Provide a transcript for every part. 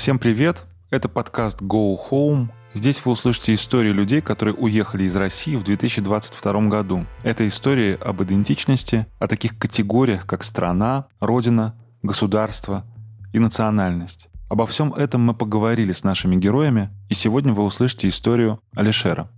Всем привет! Это подкаст Go Home. Здесь вы услышите истории людей, которые уехали из России в 2022 году. Это истории об идентичности, о таких категориях, как страна, родина, государство и национальность. Обо всем этом мы поговорили с нашими героями, и сегодня вы услышите историю Алишера.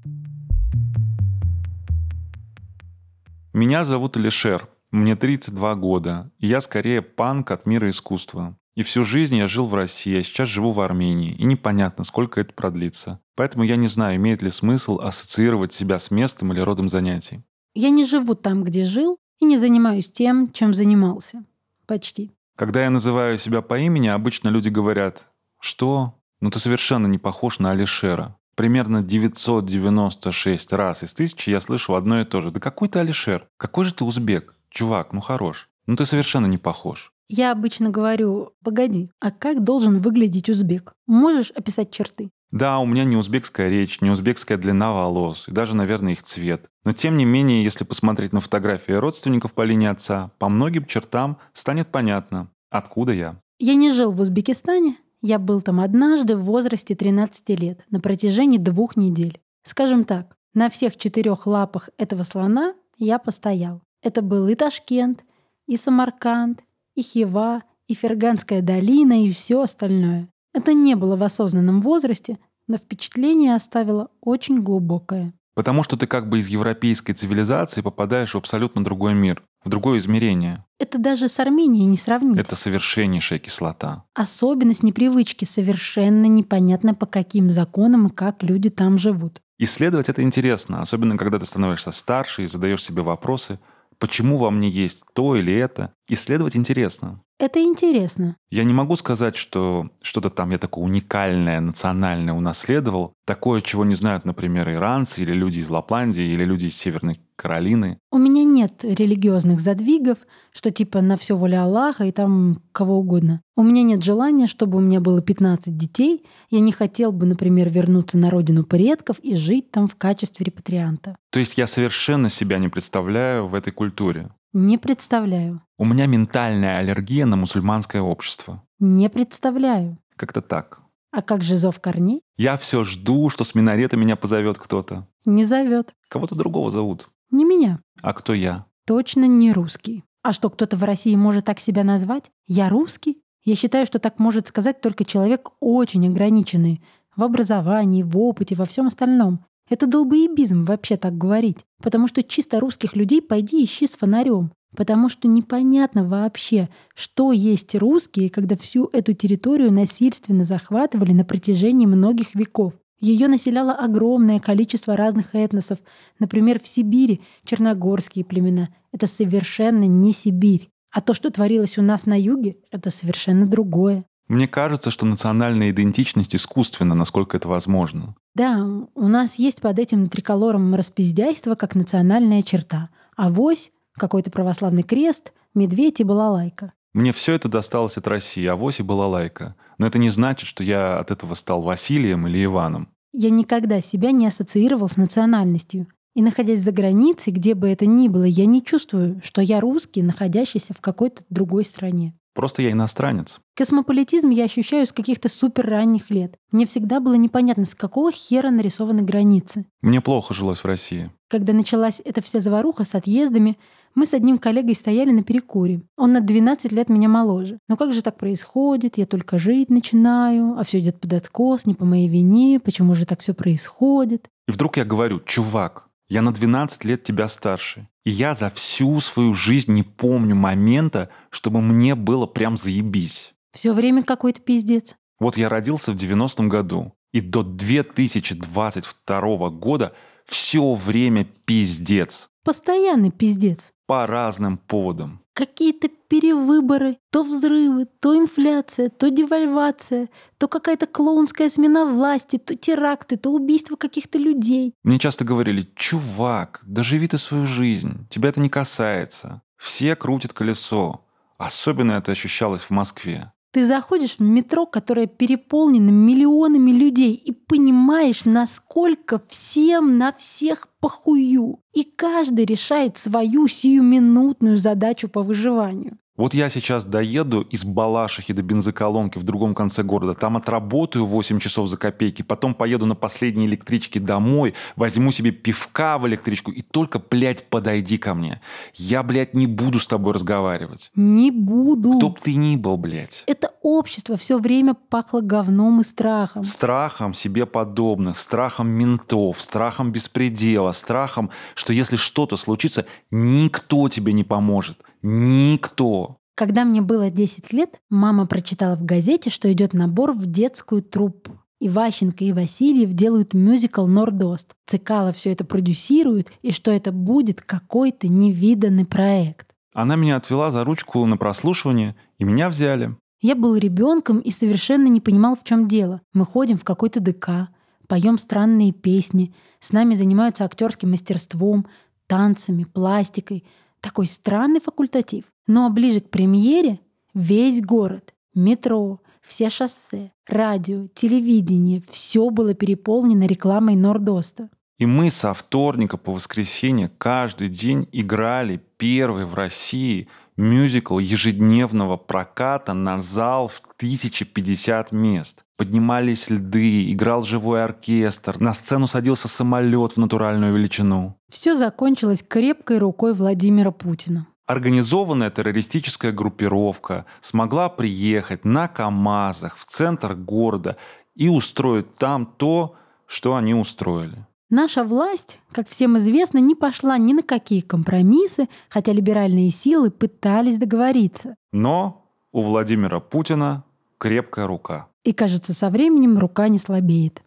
Меня зовут Алишер, мне 32 года, и я скорее панк от мира искусства. И всю жизнь я жил в России, а сейчас живу в Армении, и непонятно, сколько это продлится. Поэтому я не знаю, имеет ли смысл ассоциировать себя с местом или родом занятий. Я не живу там, где жил, и не занимаюсь тем, чем занимался. Почти. Когда я называю себя по имени, обычно люди говорят, что? Ну ты совершенно не похож на Алишера. Примерно 996 раз из тысячи я слышу одно и то же. Да какой ты Алишер? Какой же ты узбек? Чувак, ну хорош. Ну ты совершенно не похож. Я обычно говорю, погоди, а как должен выглядеть узбек? Можешь описать черты? Да, у меня не узбекская речь, не узбекская длина волос, и даже, наверное, их цвет. Но тем не менее, если посмотреть на фотографии родственников по линии отца, по многим чертам станет понятно, откуда я. Я не жил в Узбекистане. Я был там однажды в возрасте 13 лет, на протяжении двух недель. Скажем так, на всех четырех лапах этого слона я постоял. Это был и Ташкент, и Самарканд, и Хива, и Ферганская долина, и все остальное. Это не было в осознанном возрасте, но впечатление оставило очень глубокое. Потому что ты как бы из европейской цивилизации попадаешь в абсолютно другой мир, в другое измерение. Это даже с Арменией не сравнить. Это совершеннейшая кислота. Особенность непривычки совершенно непонятно по каким законам и как люди там живут. Исследовать это интересно, особенно когда ты становишься старше и задаешь себе вопросы, почему во мне есть то или это. Исследовать интересно. Это интересно. Я не могу сказать, что что-то там я такое уникальное, национальное унаследовал. Такое, чего не знают, например, иранцы или люди из Лапландии или люди из Северной Каролины. У меня нет религиозных задвигов, что типа на все воля Аллаха и там кого угодно. У меня нет желания, чтобы у меня было 15 детей. Я не хотел бы, например, вернуться на родину предков и жить там в качестве репатрианта. То есть я совершенно себя не представляю в этой культуре. Не представляю. У меня ментальная аллергия на мусульманское общество. Не представляю. Как-то так. А как же зов корней? Я все жду, что с минарета меня позовет кто-то. Не зовет. Кого-то другого зовут. Не меня. А кто я? Точно не русский. А что, кто-то в России может так себя назвать? Я русский? Я считаю, что так может сказать только человек очень ограниченный в образовании, в опыте, во всем остальном. Это долбоебизм вообще так говорить. Потому что чисто русских людей пойди ищи с фонарем. Потому что непонятно вообще, что есть русские, когда всю эту территорию насильственно захватывали на протяжении многих веков. Ее населяло огромное количество разных этносов. Например, в Сибири черногорские племена. Это совершенно не Сибирь. А то, что творилось у нас на юге, это совершенно другое. Мне кажется, что национальная идентичность искусственна, насколько это возможно. Да, у нас есть под этим триколором распиздяйство как национальная черта. А вось — какой-то православный крест, медведь и балалайка. Мне все это досталось от России, а вось и балалайка. Но это не значит, что я от этого стал Василием или Иваном. Я никогда себя не ассоциировал с национальностью. И находясь за границей, где бы это ни было, я не чувствую, что я русский, находящийся в какой-то другой стране. Просто я иностранец. Космополитизм я ощущаю с каких-то супер ранних лет. Мне всегда было непонятно, с какого хера нарисованы границы. Мне плохо жилось в России. Когда началась эта вся заваруха с отъездами, мы с одним коллегой стояли на перекуре. Он на 12 лет меня моложе. Но как же так происходит? Я только жить начинаю, а все идет под откос, не по моей вине. Почему же так все происходит? И вдруг я говорю, чувак, я на 12 лет тебя старше. И я за всю свою жизнь не помню момента, чтобы мне было прям заебись. Все время какой-то пиздец. Вот я родился в 90-м году. И до 2022 года все время пиздец. Постоянный пиздец. По разным поводам. Какие-то перевыборы, то взрывы, то инфляция, то девальвация, то какая-то клоунская смена власти, то теракты, то убийство каких-то людей. Мне часто говорили, чувак, доживи ты свою жизнь, тебя это не касается. Все крутят колесо. Особенно это ощущалось в Москве. Ты заходишь в метро, которое переполнено миллионами людей, и понимаешь, насколько всем на всех похую. И каждый решает свою сиюминутную задачу по выживанию. Вот я сейчас доеду из Балашихи до бензоколонки в другом конце города, там отработаю 8 часов за копейки, потом поеду на последней электричке домой, возьму себе пивка в электричку и только, блядь, подойди ко мне. Я, блядь, не буду с тобой разговаривать. Не буду. Кто б ты ни был, блядь. Это общество все время пахло говном и страхом. Страхом себе подобных, страхом ментов, страхом беспредела, страхом, что если что-то случится, никто тебе не поможет. Никто. Когда мне было 10 лет, мама прочитала в газете, что идет набор в детскую труппу. И Ващенко, и Васильев делают мюзикл «Нордост». Цикало все это продюсирует, и что это будет какой-то невиданный проект. Она меня отвела за ручку на прослушивание, и меня взяли. Я был ребенком и совершенно не понимал, в чем дело. Мы ходим в какой-то ДК, поем странные песни, с нами занимаются актерским мастерством, танцами, пластикой. Такой странный факультатив. Ну а ближе к премьере весь город, метро, все шоссе, радио, телевидение, все было переполнено рекламой Нордоста. И мы со вторника по воскресенье каждый день играли первый в России мюзикл ежедневного проката на зал в 1050 мест. Поднимались льды, играл живой оркестр, на сцену садился самолет в натуральную величину. Все закончилось крепкой рукой Владимира Путина. Организованная террористическая группировка смогла приехать на КАМАЗах в центр города и устроить там то, что они устроили. Наша власть, как всем известно, не пошла ни на какие компромиссы, хотя либеральные силы пытались договориться. Но у Владимира Путина крепкая рука. И, кажется, со временем рука не слабеет.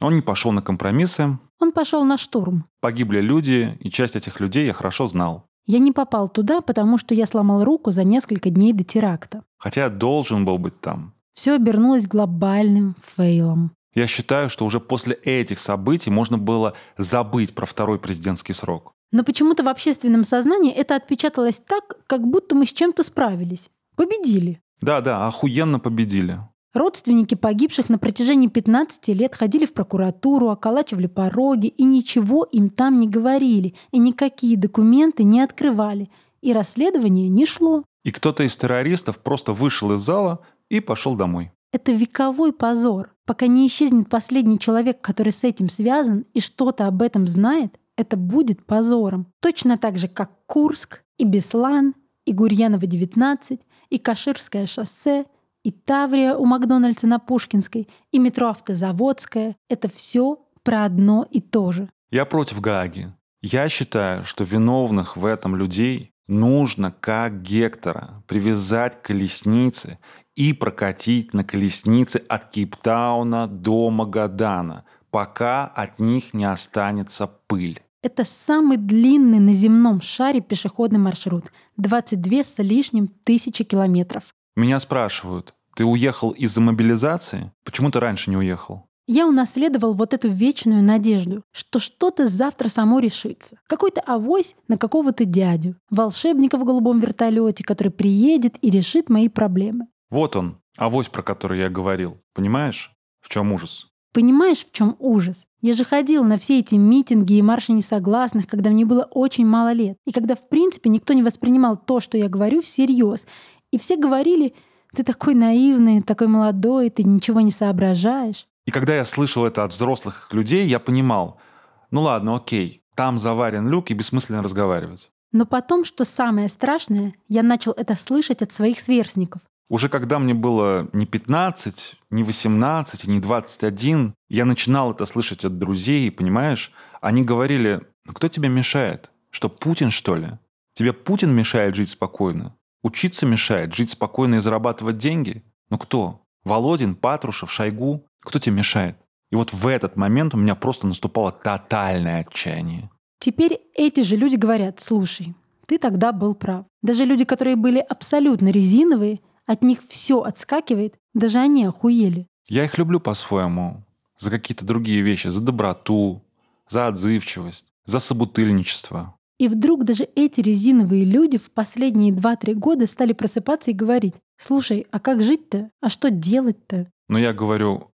Он не пошел на компромиссы. Он пошел на штурм. Погибли люди, и часть этих людей я хорошо знал. Я не попал туда, потому что я сломал руку за несколько дней до теракта. Хотя должен был быть там. Все обернулось глобальным фейлом. Я считаю, что уже после этих событий можно было забыть про второй президентский срок. Но почему-то в общественном сознании это отпечаталось так, как будто мы с чем-то справились. Победили. Да-да, охуенно победили. Родственники погибших на протяжении 15 лет ходили в прокуратуру, околачивали пороги, и ничего им там не говорили, и никакие документы не открывали, и расследование не шло. И кто-то из террористов просто вышел из зала и пошел домой. Это вековой позор. Пока не исчезнет последний человек, который с этим связан и что-то об этом знает, это будет позором. Точно так же, как Курск, и Беслан, и Гурьянова 19, и Каширское шоссе, и Таврия у Макдональдса на Пушкинской, и метро Автозаводская — это все про одно и то же. Я против Гааги. Я считаю, что виновных в этом людей нужно, как Гектора, привязать к колеснице и прокатить на колеснице от Кейптауна до Магадана, пока от них не останется пыль. Это самый длинный на земном шаре пешеходный маршрут. 22 с лишним тысячи километров. Меня спрашивают, ты уехал из-за мобилизации? Почему ты раньше не уехал? Я унаследовал вот эту вечную надежду, что что-то завтра само решится. Какой-то авось на какого-то дядю, волшебника в голубом вертолете, который приедет и решит мои проблемы. Вот он, авось, про который я говорил. Понимаешь, в чем ужас? Понимаешь, в чем ужас? Я же ходил на все эти митинги и марши несогласных, когда мне было очень мало лет. И когда, в принципе, никто не воспринимал то, что я говорю, всерьез. И все говорили, ты такой наивный, такой молодой, ты ничего не соображаешь. И когда я слышал это от взрослых людей, я понимал, ну ладно, окей, там заварен люк и бессмысленно разговаривать. Но потом, что самое страшное, я начал это слышать от своих сверстников. Уже когда мне было не 15, не 18, не 21, я начинал это слышать от друзей, понимаешь? Они говорили, ну кто тебе мешает? Что, Путин, что ли? Тебе Путин мешает жить спокойно? Учиться мешает? Жить спокойно и зарабатывать деньги? Ну кто? Володин, Патрушев, Шойгу? Кто тебе мешает? И вот в этот момент у меня просто наступало тотальное отчаяние. Теперь эти же люди говорят, слушай, ты тогда был прав. Даже люди, которые были абсолютно резиновые, от них все отскакивает, даже они охуели. Я их люблю по-своему. За какие-то другие вещи. За доброту, за отзывчивость, за собутыльничество. И вдруг даже эти резиновые люди в последние 2-3 года стали просыпаться и говорить, слушай, а как жить-то? А что делать-то? Но я говорю,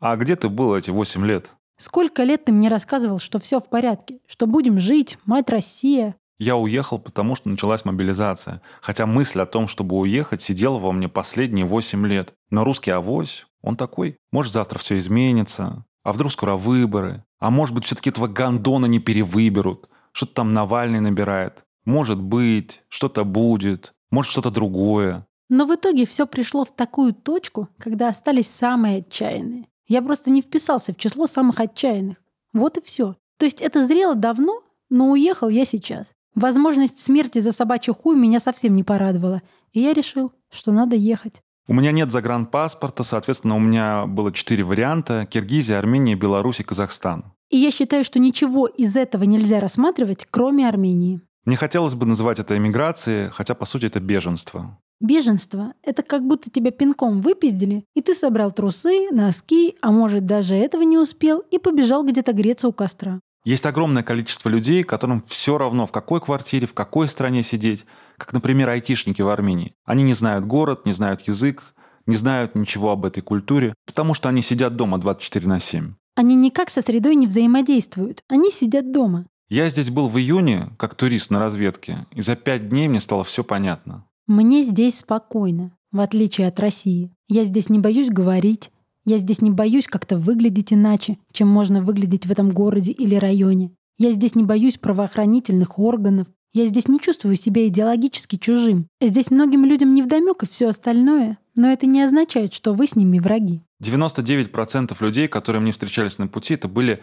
а где ты был эти 8 лет? Сколько лет ты мне рассказывал, что все в порядке, что будем жить, мать Россия? Я уехал, потому что началась мобилизация. Хотя мысль о том, чтобы уехать, сидела во мне последние 8 лет. Но русский авось, он такой. Может, завтра все изменится. А вдруг скоро выборы? А может быть, все-таки этого гондона не перевыберут? Что-то там Навальный набирает. Может быть, что-то будет. Может, что-то другое. Но в итоге все пришло в такую точку, когда остались самые отчаянные. Я просто не вписался в число самых отчаянных. Вот и все. То есть это зрело давно, но уехал я сейчас. Возможность смерти за собачий хуй меня совсем не порадовала. И я решил, что надо ехать. У меня нет загранпаспорта, соответственно, у меня было четыре варианта. Киргизия, Армения, Беларусь и Казахстан. И я считаю, что ничего из этого нельзя рассматривать, кроме Армении. Мне хотелось бы называть это эмиграцией, хотя, по сути, это беженство. Беженство — это как будто тебя пинком выпиздили, и ты собрал трусы, носки, а может, даже этого не успел, и побежал где-то греться у костра. Есть огромное количество людей, которым все равно, в какой квартире, в какой стране сидеть, как, например, айтишники в Армении. Они не знают город, не знают язык, не знают ничего об этой культуре, потому что они сидят дома 24 на 7. Они никак со средой не взаимодействуют. Они сидят дома. Я здесь был в июне, как турист на разведке, и за пять дней мне стало все понятно. Мне здесь спокойно, в отличие от России. Я здесь не боюсь говорить, я здесь не боюсь как-то выглядеть иначе, чем можно выглядеть в этом городе или районе. Я здесь не боюсь правоохранительных органов. Я здесь не чувствую себя идеологически чужим. Здесь многим людям не вдомек и все остальное, но это не означает, что вы с ними враги. 99% людей, которые мне встречались на пути, это были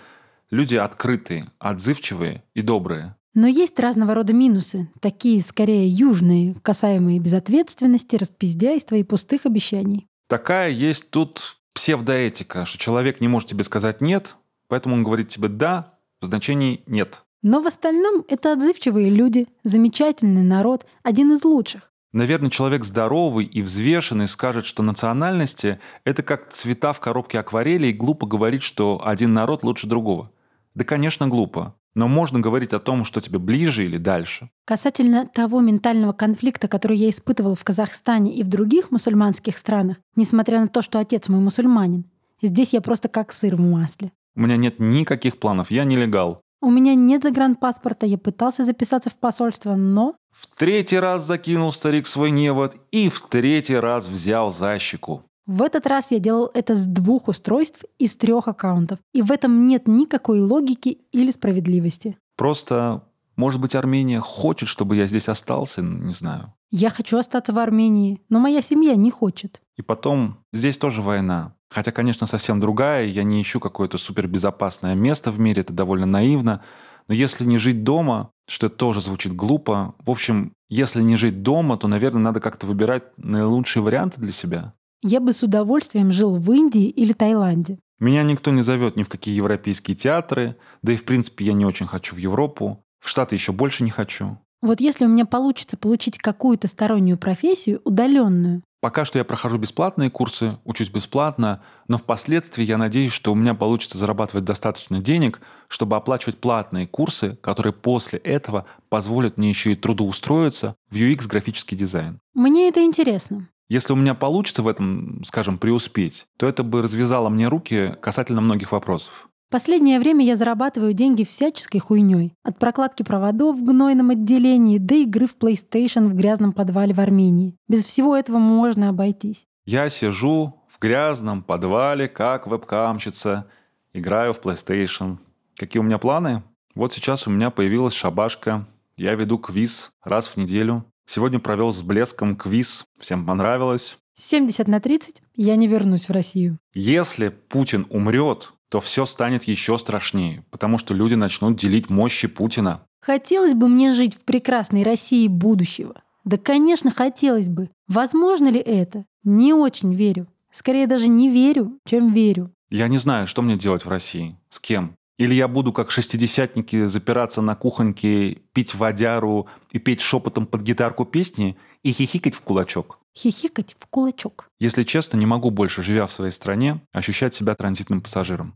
люди открытые, отзывчивые и добрые. Но есть разного рода минусы, такие скорее южные, касаемые безответственности, распиздяйства и пустых обещаний. Такая есть тут псевдоэтика, что человек не может тебе сказать «нет», поэтому он говорит тебе «да» в значении «нет». Но в остальном это отзывчивые люди, замечательный народ, один из лучших. Наверное, человек здоровый и взвешенный скажет, что национальности — это как цвета в коробке акварели, и глупо говорить, что один народ лучше другого. Да, конечно, глупо. Но можно говорить о том, что тебе ближе или дальше. Касательно того ментального конфликта, который я испытывал в Казахстане и в других мусульманских странах, несмотря на то, что отец мой мусульманин, здесь я просто как сыр в масле. У меня нет никаких планов, я нелегал. У меня нет загранпаспорта, я пытался записаться в посольство, но... В третий раз закинул старик свой невод и в третий раз взял за щеку. В этот раз я делал это с двух устройств и с трех аккаунтов. И в этом нет никакой логики или справедливости. Просто, может быть, Армения хочет, чтобы я здесь остался, не знаю. Я хочу остаться в Армении, но моя семья не хочет. И потом, здесь тоже война. Хотя, конечно, совсем другая. Я не ищу какое-то супербезопасное место в мире, это довольно наивно. Но если не жить дома, что тоже звучит глупо, в общем, если не жить дома, то, наверное, надо как-то выбирать наилучшие варианты для себя. Я бы с удовольствием жил в Индии или Таиланде. Меня никто не зовет ни в какие европейские театры, да и в принципе я не очень хочу в Европу. В Штаты еще больше не хочу. Вот если у меня получится получить какую-то стороннюю профессию, удаленную. Пока что я прохожу бесплатные курсы, учусь бесплатно, но впоследствии я надеюсь, что у меня получится зарабатывать достаточно денег, чтобы оплачивать платные курсы, которые после этого позволят мне еще и трудоустроиться в UX графический дизайн. Мне это интересно. Если у меня получится в этом, скажем, преуспеть, то это бы развязало мне руки касательно многих вопросов. Последнее время я зарабатываю деньги всяческой хуйней. От прокладки проводов в гнойном отделении до игры в PlayStation в грязном подвале в Армении. Без всего этого можно обойтись. Я сижу в грязном подвале, как вебкамщица, играю в PlayStation. Какие у меня планы? Вот сейчас у меня появилась шабашка. Я веду квиз раз в неделю. Сегодня провел с блеском квиз. Всем понравилось. 70 на 30 я не вернусь в Россию. Если Путин умрет, то все станет еще страшнее, потому что люди начнут делить мощи Путина. Хотелось бы мне жить в прекрасной России будущего. Да, конечно, хотелось бы. Возможно ли это? Не очень верю. Скорее даже не верю, чем верю. Я не знаю, что мне делать в России. С кем? Или я буду, как шестидесятники, запираться на кухоньке, пить водяру и петь шепотом под гитарку песни и хихикать в кулачок? Хихикать в кулачок. Если честно, не могу больше, живя в своей стране, ощущать себя транзитным пассажиром.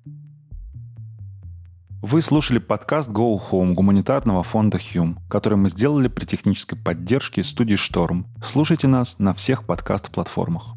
Вы слушали подкаст Go Home гуманитарного фонда Hume, который мы сделали при технической поддержке студии Шторм. Слушайте нас на всех подкаст-платформах.